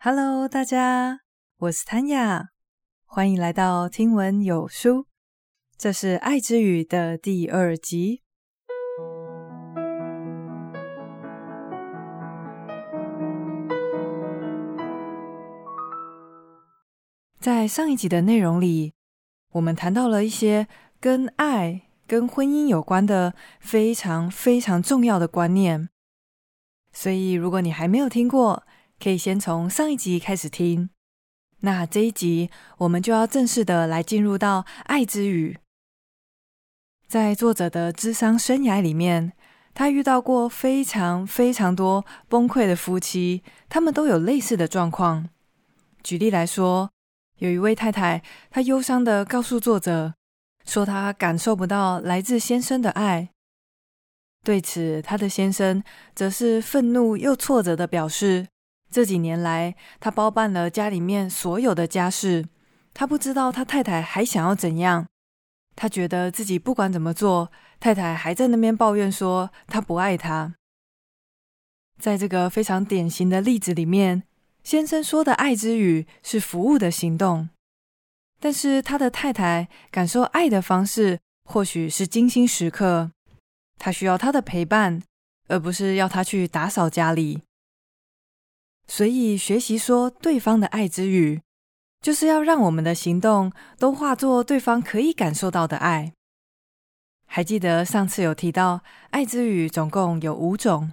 Hello，大家，我是 Tanya，欢迎来到听闻有书。这是《爱之语》的第二集。在上一集的内容里，我们谈到了一些跟爱、跟婚姻有关的非常非常重要的观念。所以，如果你还没有听过，可以先从上一集开始听。那这一集，我们就要正式的来进入到《爱之语》。在作者的咨商生涯里面，他遇到过非常非常多崩溃的夫妻，他们都有类似的状况。举例来说，有一位太太，她忧伤的告诉作者，说她感受不到来自先生的爱。对此，她的先生则是愤怒又挫折的表示，这几年来他包办了家里面所有的家事，他不知道他太太还想要怎样。他觉得自己不管怎么做，太太还在那边抱怨说他不爱他。在这个非常典型的例子里面。先生说的爱之语是服务的行动，但是他的太太感受爱的方式或许是精心时刻，他需要他的陪伴，而不是要他去打扫家里。所以学习说对方的爱之语，就是要让我们的行动都化作对方可以感受到的爱。还记得上次有提到，爱之语总共有五种，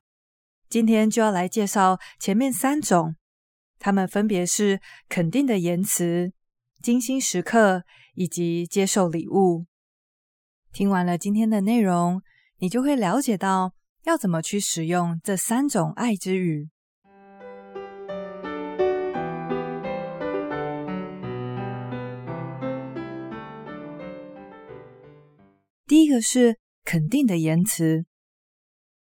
今天就要来介绍前面三种。他们分别是肯定的言辞、精心时刻以及接受礼物。听完了今天的内容，你就会了解到要怎么去使用这三种爱之语。第一个是肯定的言辞。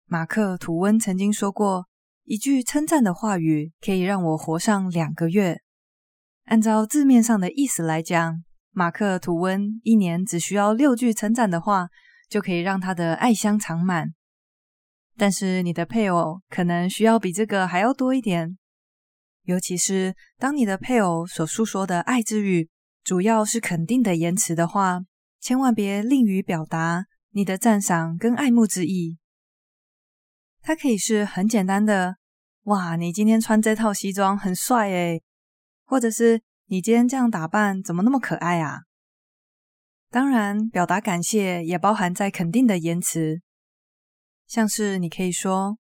马克·吐温曾经说过。一句称赞的话语可以让我活上两个月。按照字面上的意思来讲，马克·吐温一年只需要六句称赞的话，就可以让他的爱香长满。但是你的配偶可能需要比这个还要多一点。尤其是当你的配偶所诉说的爱之语主要是肯定的言辞的话，千万别吝于表达你的赞赏跟爱慕之意。它可以是很简单的，哇，你今天穿这套西装很帅诶，或者是你今天这样打扮怎么那么可爱啊？当然，表达感谢也包含在肯定的言辞，像是你可以说：“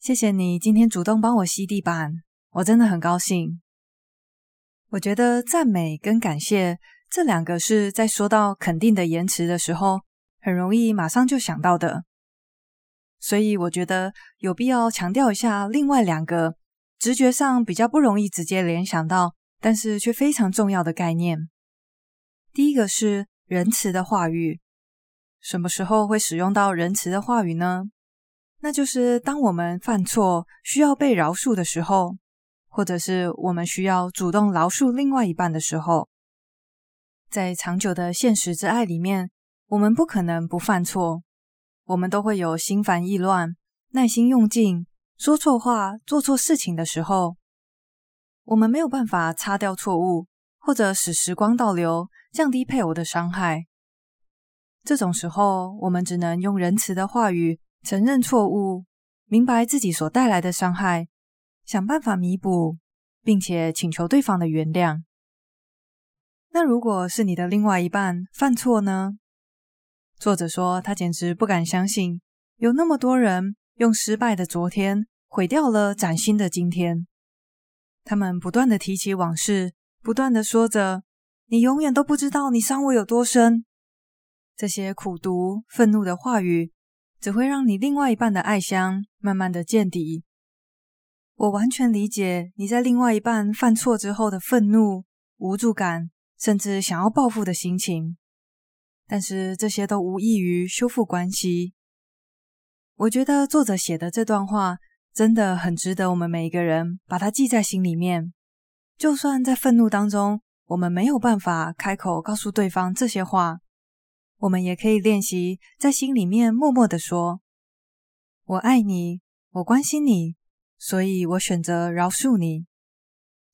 谢谢你今天主动帮我吸地板，我真的很高兴。”我觉得赞美跟感谢这两个是在说到肯定的言辞的时候，很容易马上就想到的。所以我觉得有必要强调一下另外两个直觉上比较不容易直接联想到，但是却非常重要的概念。第一个是仁慈的话语。什么时候会使用到仁慈的话语呢？那就是当我们犯错需要被饶恕的时候，或者是我们需要主动饶恕另外一半的时候。在长久的现实之爱里面，我们不可能不犯错。我们都会有心烦意乱、耐心用尽、说错话、做错事情的时候。我们没有办法擦掉错误，或者使时光倒流，降低配偶的伤害。这种时候，我们只能用仁慈的话语承认错误，明白自己所带来的伤害，想办法弥补，并且请求对方的原谅。那如果是你的另外一半犯错呢？作者说，他简直不敢相信，有那么多人用失败的昨天毁掉了崭新的今天。他们不断的提起往事，不断的说着：“你永远都不知道你伤我有多深。”这些苦毒、愤怒的话语，只会让你另外一半的爱香慢慢的见底。我完全理解你在另外一半犯错之后的愤怒、无助感，甚至想要报复的心情。但是这些都无异于修复关系。我觉得作者写的这段话真的很值得我们每一个人把它记在心里面。就算在愤怒当中，我们没有办法开口告诉对方这些话，我们也可以练习在心里面默默的说：“我爱你，我关心你，所以我选择饶恕你。”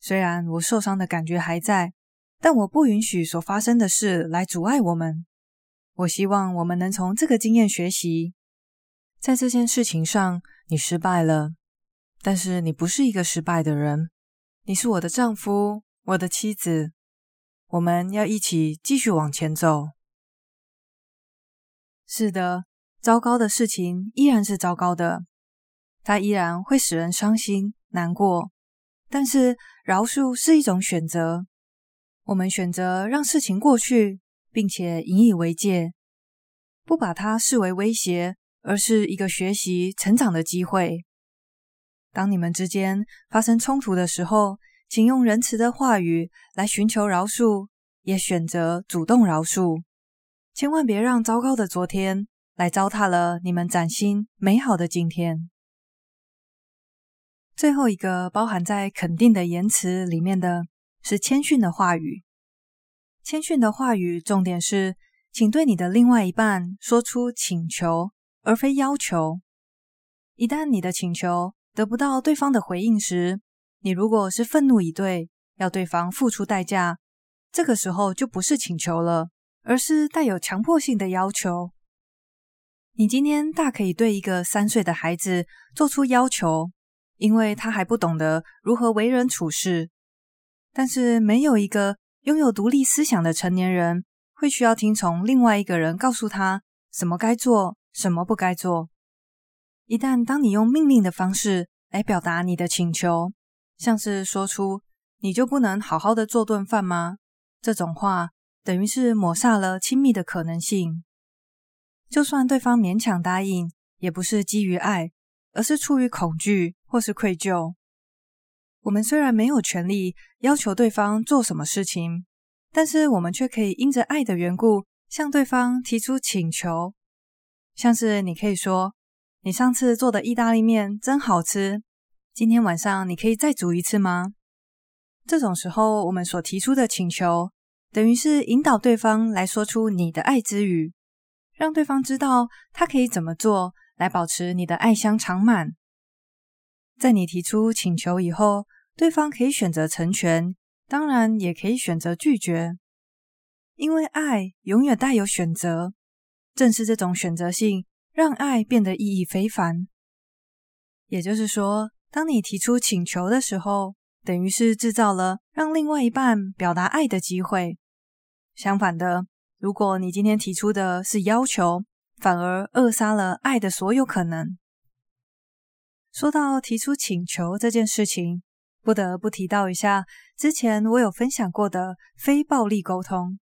虽然我受伤的感觉还在，但我不允许所发生的事来阻碍我们。我希望我们能从这个经验学习。在这件事情上，你失败了，但是你不是一个失败的人。你是我的丈夫，我的妻子，我们要一起继续往前走。是的，糟糕的事情依然是糟糕的，它依然会使人伤心难过。但是饶恕是一种选择，我们选择让事情过去，并且引以为戒，不把它视为威胁，而是一个学习成长的机会。当你们之间发生冲突的时候，请用仁慈的话语来寻求饶恕，也选择主动饶恕。千万别让糟糕的昨天来糟蹋了你们崭新美好的今天。最后一个包含在肯定的言辞里面的是谦逊的话语。谦逊的话语重点是，请对你的另外一半说出请求，而非要求。一旦你的请求得不到对方的回应时，你如果是愤怒以对，要对方付出代价，这个时候就不是请求了，而是带有强迫性的要求。你今天大可以对一个三岁的孩子做出要求。因为他还不懂得如何为人处事，但是没有一个拥有独立思想的成年人会需要听从另外一个人告诉他什么该做，什么不该做。一旦当你用命令的方式来表达你的请求，像是说出“你就不能好好的做顿饭吗？”这种话，等于是抹煞了亲密的可能性。就算对方勉强答应，也不是基于爱。而是出于恐惧或是愧疚。我们虽然没有权利要求对方做什么事情，但是我们却可以因着爱的缘故向对方提出请求，像是你可以说：“你上次做的意大利面真好吃，今天晚上你可以再煮一次吗？”这种时候，我们所提出的请求，等于是引导对方来说出你的爱之语，让对方知道他可以怎么做。来保持你的爱香常满。在你提出请求以后，对方可以选择成全，当然也可以选择拒绝。因为爱永远带有选择，正是这种选择性让爱变得意义非凡。也就是说，当你提出请求的时候，等于是制造了让另外一半表达爱的机会。相反的，如果你今天提出的是要求，反而扼杀了爱的所有可能。说到提出请求这件事情，不得不提到一下之前我有分享过的非暴力沟通。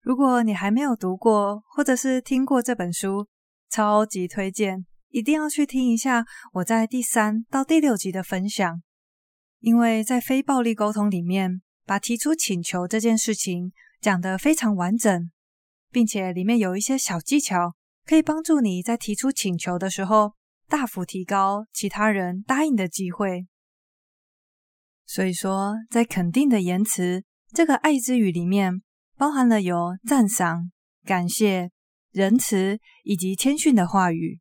如果你还没有读过或者是听过这本书，超级推荐，一定要去听一下我在第三到第六集的分享。因为在非暴力沟通里面，把提出请求这件事情讲得非常完整。并且里面有一些小技巧，可以帮助你在提出请求的时候，大幅提高其他人答应的机会。所以说，在肯定的言辞这个爱之语里面，包含了有赞赏、感谢、仁慈以及谦逊的话语。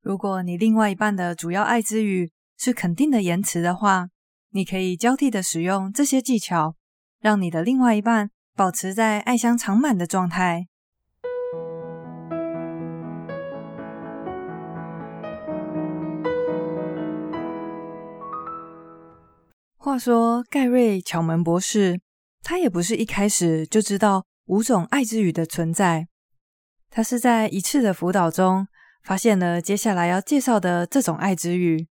如果你另外一半的主要爱之语是肯定的言辞的话，你可以交替的使用这些技巧，让你的另外一半保持在爱香常满的状态。话说，盖瑞·巧门博士，他也不是一开始就知道五种爱之语的存在。他是在一次的辅导中，发现了接下来要介绍的这种爱之语。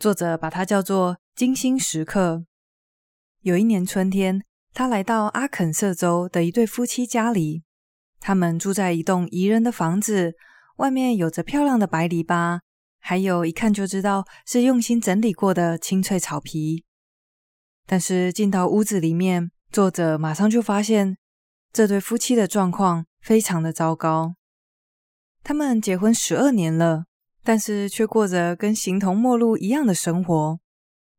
作者把它叫做“精心时刻”。有一年春天，他来到阿肯色州的一对夫妻家里，他们住在一栋宜人的房子，外面有着漂亮的白篱笆，还有一看就知道是用心整理过的青翠草皮。但是进到屋子里面，作者马上就发现这对夫妻的状况非常的糟糕。他们结婚十二年了，但是却过着跟形同陌路一样的生活。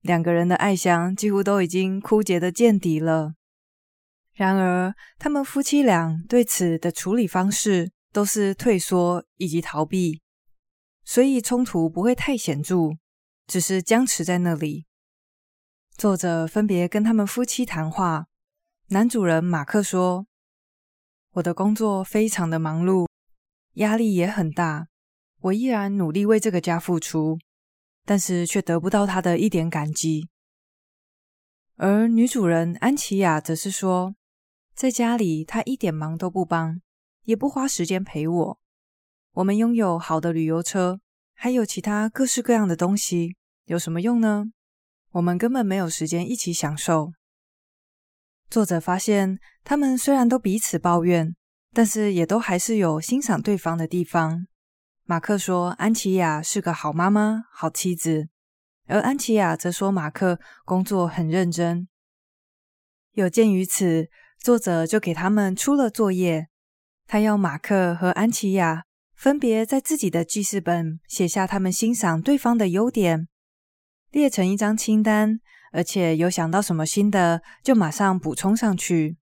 两个人的爱箱几乎都已经枯竭的见底了。然而，他们夫妻俩对此的处理方式都是退缩以及逃避，所以冲突不会太显著，只是僵持在那里。作者分别跟他们夫妻谈话。男主人马克说：“我的工作非常的忙碌，压力也很大，我依然努力为这个家付出，但是却得不到他的一点感激。”而女主人安琪亚则是说：“在家里，他一点忙都不帮，也不花时间陪我。我们拥有好的旅游车，还有其他各式各样的东西，有什么用呢？我们根本没有时间一起享受。”作者发现，他们虽然都彼此抱怨，但是也都还是有欣赏对方的地方。马克说：“安琪亚是个好妈妈、好妻子。”而安琪亚则说：“马克工作很认真。”有鉴于此，作者就给他们出了作业，他要马克和安琪亚分别在自己的记事本写下他们欣赏对方的优点，列成一张清单。而且有想到什么新的，就马上补充上去。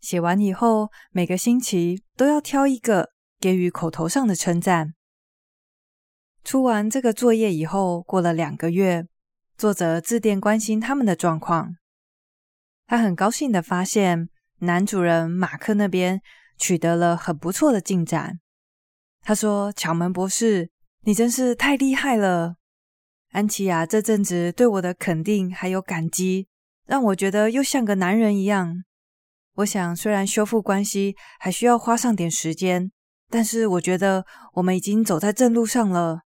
写完以后，每个星期都要挑一个给予口头上的称赞。出完这个作业以后，过了两个月，作者致电关心他们的状况。他很高兴的发现，男主人马克那边取得了很不错的进展。他说：“巧门博士，你真是太厉害了。”安琪亚这阵子对我的肯定还有感激，让我觉得又像个男人一样。我想，虽然修复关系还需要花上点时间，但是我觉得我们已经走在正路上了。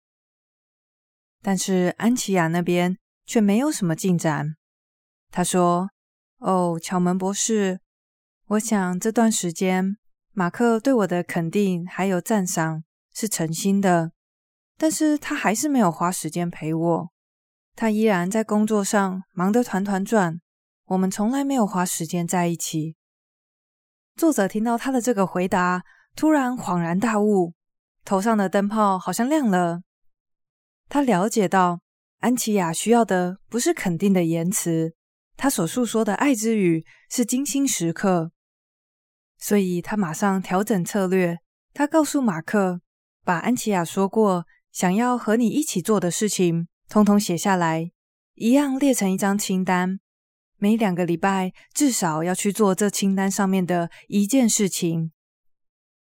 但是安琪亚那边却没有什么进展。他说：“哦，巧门博士，我想这段时间马克对我的肯定还有赞赏是诚心的。”但是他还是没有花时间陪我，他依然在工作上忙得团团转，我们从来没有花时间在一起。作者听到他的这个回答，突然恍然大悟，头上的灯泡好像亮了。他了解到安琪亚需要的不是肯定的言辞，他所诉说的爱之语是精心时刻，所以他马上调整策略，他告诉马克，把安琪亚说过。想要和你一起做的事情，通通写下来，一样列成一张清单。每两个礼拜至少要去做这清单上面的一件事情。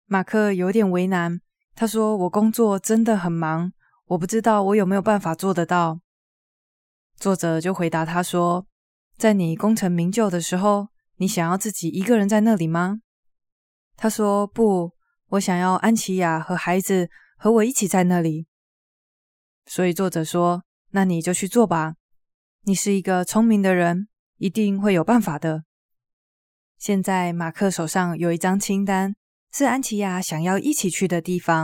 马克有点为难，他说：“我工作真的很忙，我不知道我有没有办法做得到。”作者就回答他说：“在你功成名就的时候，你想要自己一个人在那里吗？”他说：“不，我想要安琪亚和孩子。”和我一起在那里，所以作者说：“那你就去做吧。你是一个聪明的人，一定会有办法的。”现在马克手上有一张清单，是安琪亚想要一起去的地方。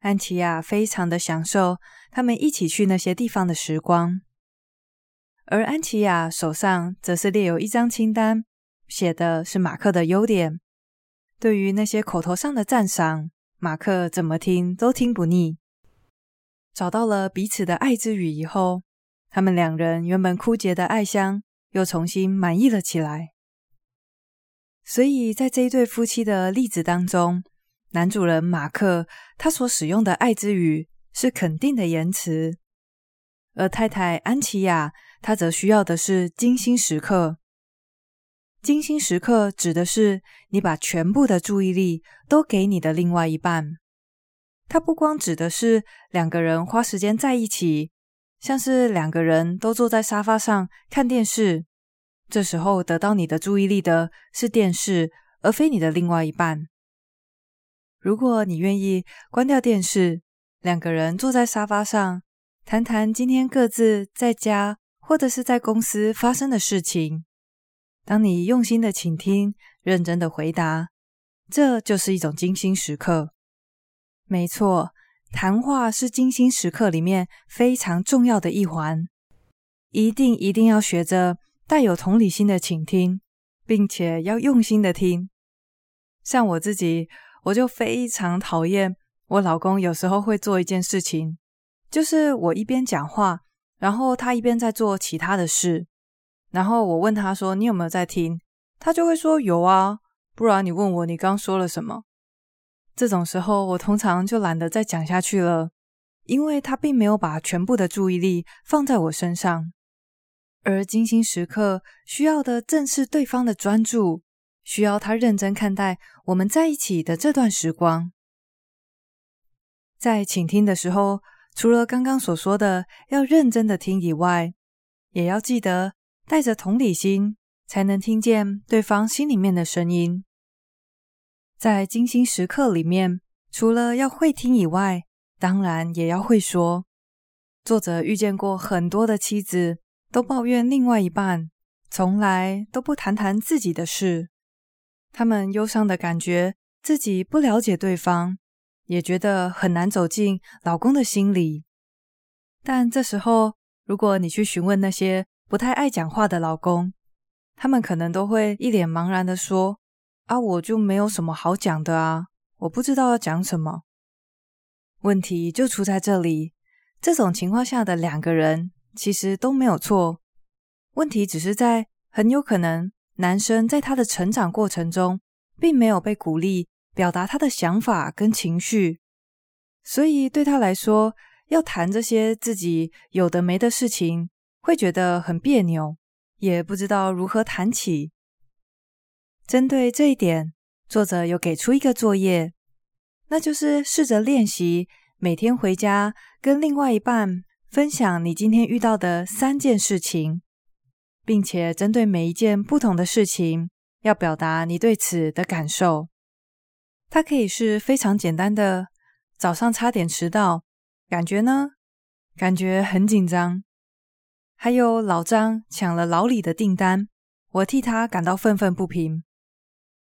安琪亚非常的享受他们一起去那些地方的时光，而安琪亚手上则是列有一张清单，写的是马克的优点。对于那些口头上的赞赏。马克怎么听都听不腻。找到了彼此的爱之语以后，他们两人原本枯竭的爱香又重新满溢了起来。所以在这一对夫妻的例子当中，男主人马克他所使用的爱之语是肯定的言辞，而太太安琪亚她则需要的是精心时刻。精心时刻指的是你把全部的注意力都给你的另外一半。它不光指的是两个人花时间在一起，像是两个人都坐在沙发上看电视，这时候得到你的注意力的是电视，而非你的另外一半。如果你愿意关掉电视，两个人坐在沙发上谈谈今天各自在家或者是在公司发生的事情。当你用心的倾听，认真的回答，这就是一种精心时刻。没错，谈话是精心时刻里面非常重要的一环，一定一定要学着带有同理心的倾听，并且要用心的听。像我自己，我就非常讨厌我老公有时候会做一件事情，就是我一边讲话，然后他一边在做其他的事。然后我问他说：“你有没有在听？”他就会说：“有啊。”不然你问我你刚说了什么？这种时候我通常就懒得再讲下去了，因为他并没有把全部的注意力放在我身上。而精心时刻需要的正是对方的专注，需要他认真看待我们在一起的这段时光。在倾听的时候，除了刚刚所说的要认真的听以外，也要记得带着同理心，才能听见对方心里面的声音。在精心时刻里面，除了要会听以外，当然也要会说。作者遇见过很多的妻子，都抱怨另外一半从来都不谈谈自己的事，他们忧伤的感觉自己不了解对方，也觉得很难走进老公的心里。但这时候，如果你去询问那些不太爱讲话的老公，他们可能都会一脸茫然的说：“啊，我就没有什么好讲的啊，我不知道要讲什么。”问题就出在这里，这种情况下的两个人。其实都没有错，问题只是在很有可能男生在他的成长过程中，并没有被鼓励表达他的想法跟情绪，所以对他来说，要谈这些自己有的没的事情，会觉得很别扭，也不知道如何谈起。针对这一点，作者又给出一个作业，那就是试着练习每天回家跟另外一半。分享你今天遇到的三件事情，并且针对每一件不同的事情，要表达你对此的感受。它可以是非常简单的，早上差点迟到，感觉呢？感觉很紧张。还有老张抢了老李的订单，我替他感到愤愤不平。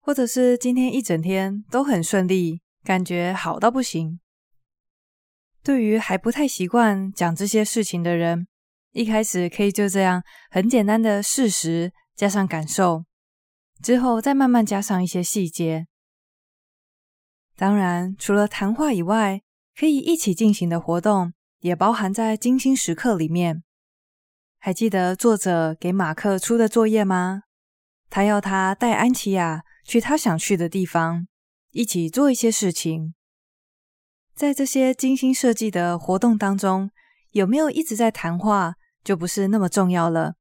或者是今天一整天都很顺利，感觉好到不行。对于还不太习惯讲这些事情的人，一开始可以就这样很简单的事实加上感受，之后再慢慢加上一些细节。当然，除了谈话以外，可以一起进行的活动也包含在精心时刻里面。还记得作者给马克出的作业吗？他要他带安琪亚去他想去的地方，一起做一些事情。在这些精心设计的活动当中，有没有一直在谈话，就不是那么重要了。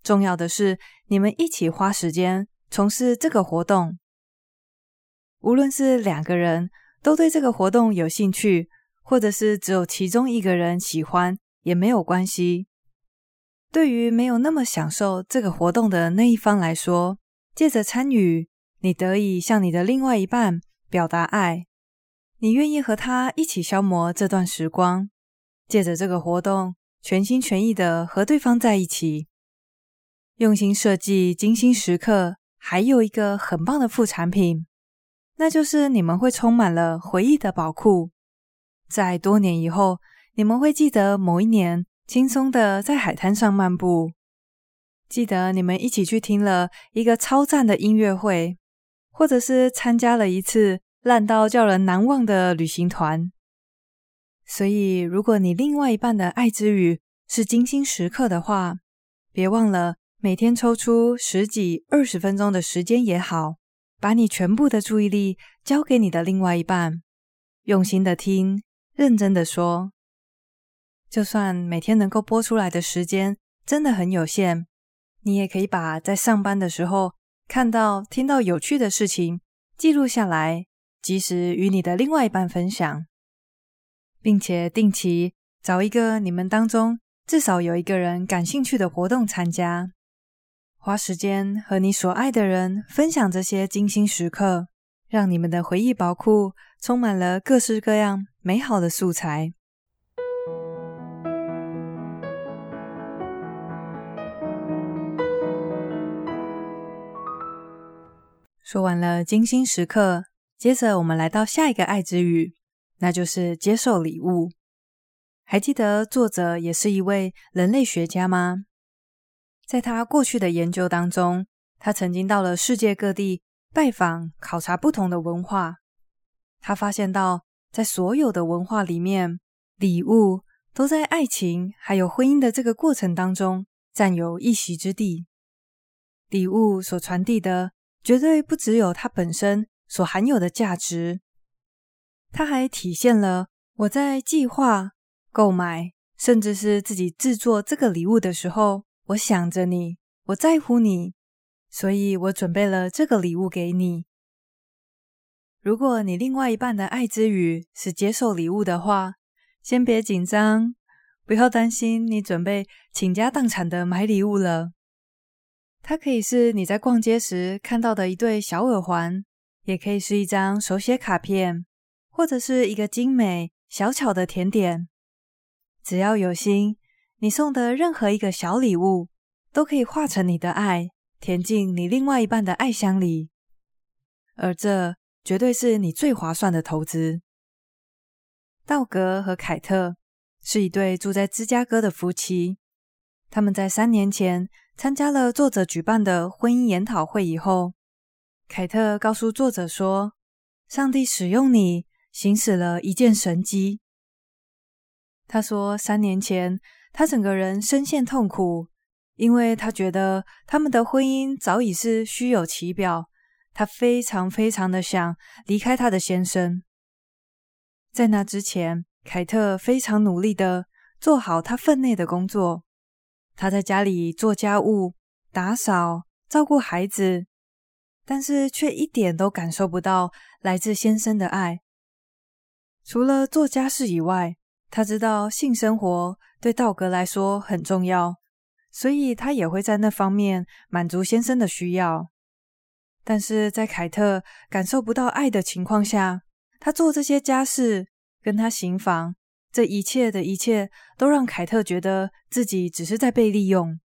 重要的是你们一起花时间从事这个活动。无论是两个人都对这个活动有兴趣，或者是只有其中一个人喜欢，也没有关系。对于没有那么享受这个活动的那一方来说，借着参与，你得以向你的另外一半表达爱。你愿意和他一起消磨这段时光，借着这个活动，全心全意的和对方在一起，用心设计精心时刻。还有一个很棒的副产品，那就是你们会充满了回忆的宝库。在多年以后，你们会记得某一年轻松的在海滩上漫步，记得你们一起去听了一个超赞的音乐会，或者是参加了一次。烂到叫人难忘的旅行团。所以，如果你另外一半的爱之语是精心时刻的话，别忘了每天抽出十几、二十分钟的时间也好，把你全部的注意力交给你的另外一半，用心的听，认真的说。就算每天能够播出来的时间真的很有限，你也可以把在上班的时候看到、听到有趣的事情记录下来。及时与你的另外一半分享，并且定期找一个你们当中至少有一个人感兴趣的活动参加，花时间和你所爱的人分享这些精心时刻，让你们的回忆宝库充满了各式各样美好的素材。说完了精心时刻。接着，我们来到下一个爱之语，那就是接受礼物。还记得作者也是一位人类学家吗？在他过去的研究当中，他曾经到了世界各地拜访、考察不同的文化。他发现到，在所有的文化里面，礼物都在爱情还有婚姻的这个过程当中占有一席之地。礼物所传递的，绝对不只有它本身。所含有的价值，它还体现了我在计划、购买，甚至是自己制作这个礼物的时候我想着你，我在乎你，所以我准备了这个礼物给你。如果你另外一半的爱之语是接受礼物的话，先别紧张，不要担心你准备倾家荡产的买礼物了。它可以是你在逛街时看到的一对小耳环，也可以是一张手写卡片，或者是一个精美小巧的甜点。只要有心，你送的任何一个小礼物，都可以化成你的爱，填进你另外一半的爱箱里。而这绝对是你最划算的投资。道格和凯特是一对住在芝加哥的夫妻。他们在三年前参加了作者举办的婚姻研讨会以后，凯特告诉作者说：“上帝使用你，行使了一件神迹。”他说：“三年前，他整个人深陷痛苦，因为他觉得他们的婚姻早已是虚有其表。”他非常非常的想离开他的先生。在那之前，凯特非常努力的做好他分内的工作。他在家里做家务、打扫、照顾孩子，但是却一点都感受不到来自先生的爱。除了做家事以外，他知道性生活对道格来说很重要，所以他也会在那方面满足先生的需要。但是在凯特感受不到爱的情况下，他做这些家事，跟他行房，这一切的一切都让凯特觉得自己只是在被利用。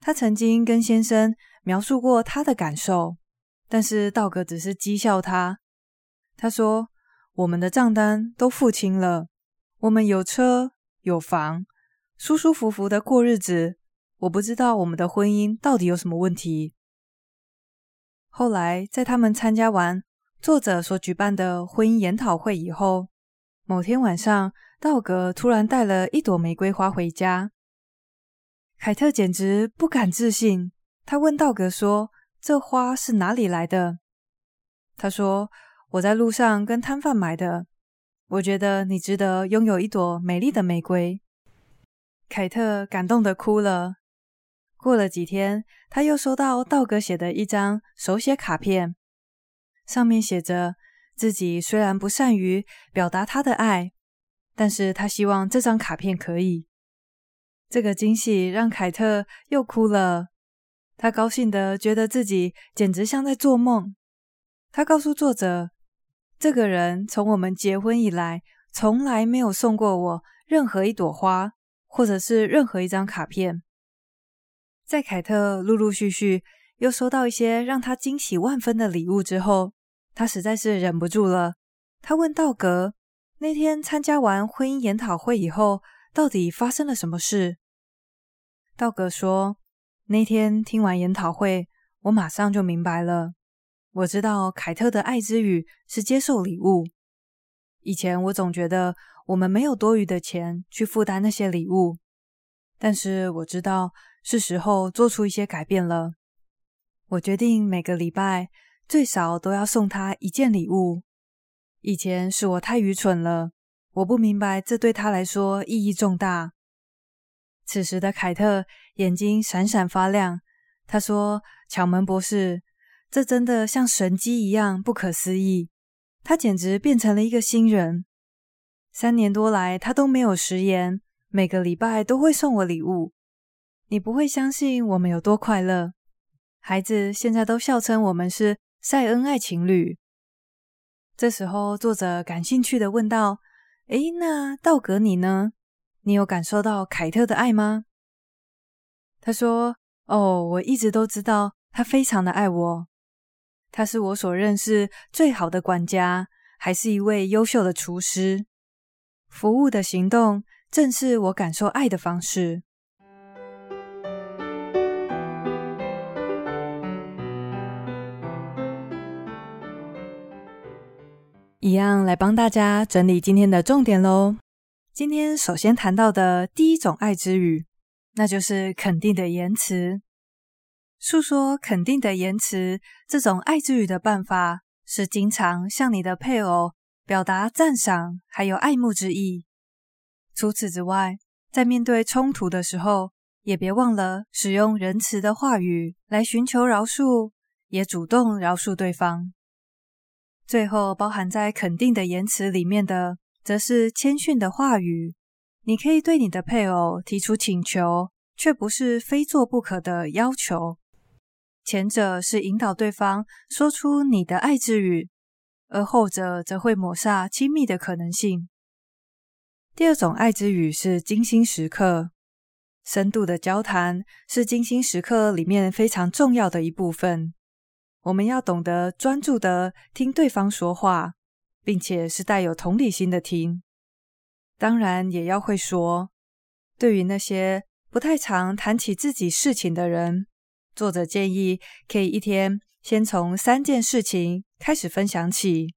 他曾经跟先生描述过他的感受，但是道格只是讥笑他。他说：“我们的账单都付清了，我们有车有房，舒舒服服的过日子。我不知道我们的婚姻到底有什么问题。”后来，在他们参加完作者所举办的婚姻研讨会以后，某天晚上，道格突然带了一朵玫瑰花回家。凯特简直不敢置信，他问道格说：“这花是哪里来的？”他说：“我在路上跟摊贩买的。我觉得你值得拥有一朵美丽的玫瑰。”凯特感动的哭了。过了几天，他又收到道格写的一张手写卡片，上面写着自己虽然不善于表达他的爱，但是他希望这张卡片可以。这个惊喜让凯特又哭了，他高兴的觉得自己简直像在做梦。他告诉作者，这个人从我们结婚以来，从来没有送过我任何一朵花，或者是任何一张卡片。在凯特陆陆续续又收到一些让他惊喜万分的礼物之后，他实在是忍不住了。他问道格：“那天参加完婚姻研讨会以后，到底发生了什么事？”道格说：“那天听完研讨会，我马上就明白了。我知道凯特的爱之语是接受礼物。以前我总觉得我们没有多余的钱去负担那些礼物，但是我知道。”是时候做出一些改变了。我决定每个礼拜最少都要送他一件礼物。以前是我太愚蠢了，我不明白这对他来说意义重大。此时的凯特眼睛闪闪发亮，他说：“巧门博士，这真的像神迹一样不可思议。他简直变成了一个新人。三年多来，他都没有食言，每个礼拜都会送我礼物。”你不会相信我们有多快乐，孩子现在都笑称我们是晒恩爱情侣。这时候，作者感兴趣的问道：“诶，那道格你呢？你有感受到凯特的爱吗？”他说：“哦，我一直都知道他非常的爱我。他是我所认识最好的管家，还是一位优秀的厨师。服务的行动正是我感受爱的方式。”一样来帮大家整理今天的重点喽。今天首先谈到的第一种爱之语，那就是肯定的言辞。诉说肯定的言辞，这种爱之语的办法是经常向你的配偶表达赞赏，还有爱慕之意。除此之外，在面对冲突的时候，也别忘了使用仁慈的话语来寻求饶恕，也主动饶恕对方。最后，包含在肯定的言辞里面的，则是谦逊的话语。你可以对你的配偶提出请求，却不是非做不可的要求。前者是引导对方说出你的爱之语，而后者则会抹煞亲密的可能性。第二种爱之语是精心时刻，深度的交谈是精心时刻里面非常重要的一部分。我们要懂得专注地听对方说话，并且是带有同理心的听。当然，也要会说。对于那些不太常谈起自己事情的人，作者建议可以一天先从三件事情开始分享起，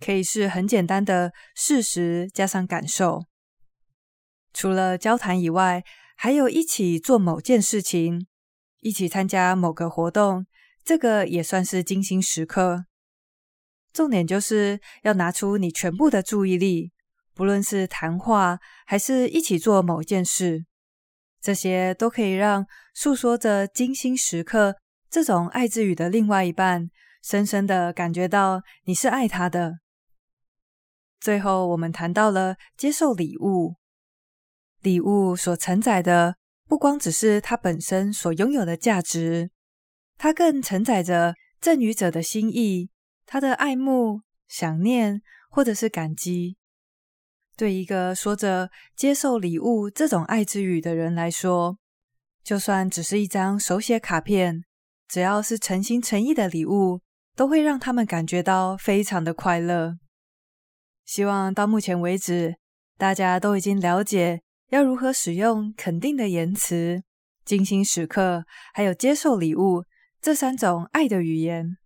可以是很简单的事实加上感受。除了交谈以外，还有一起做某件事情，一起参加某个活动，这个也算是精心时刻。重点就是要拿出你全部的注意力。不论是谈话，还是一起做某件事，这些都可以让诉说着精心时刻这种爱之语的另外一半，深深的感觉到你是爱他的。最后，我们谈到了接受礼物，礼物所承载的不光只是它本身所拥有的价值，它更承载着赠予者的心意，他的爱慕、想念或者是感激。对一个说着接受礼物这种爱之语的人来说，就算只是一张手写卡片，只要是诚心诚意的礼物，都会让他们感觉到非常的快乐。希望到目前为止，大家都已经了解要如何使用肯定的言辞、精心时刻，还有接受礼物这三种爱的语言。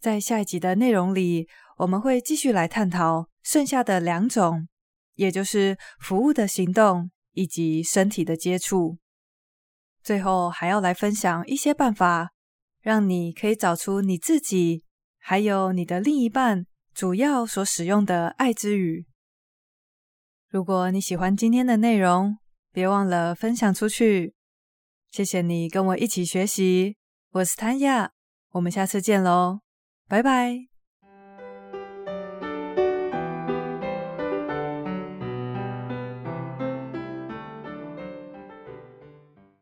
在下一集的内容里，我们会继续来探讨。剩下的两种，也就是服务的行动以及身体的接触。最后还要来分享一些办法，让你可以找出你自己还有你的另一半主要所使用的爱之语。如果你喜欢今天的内容，别忘了分享出去。谢谢你跟我一起学习，我是谭雅，我们下次见喽，拜拜。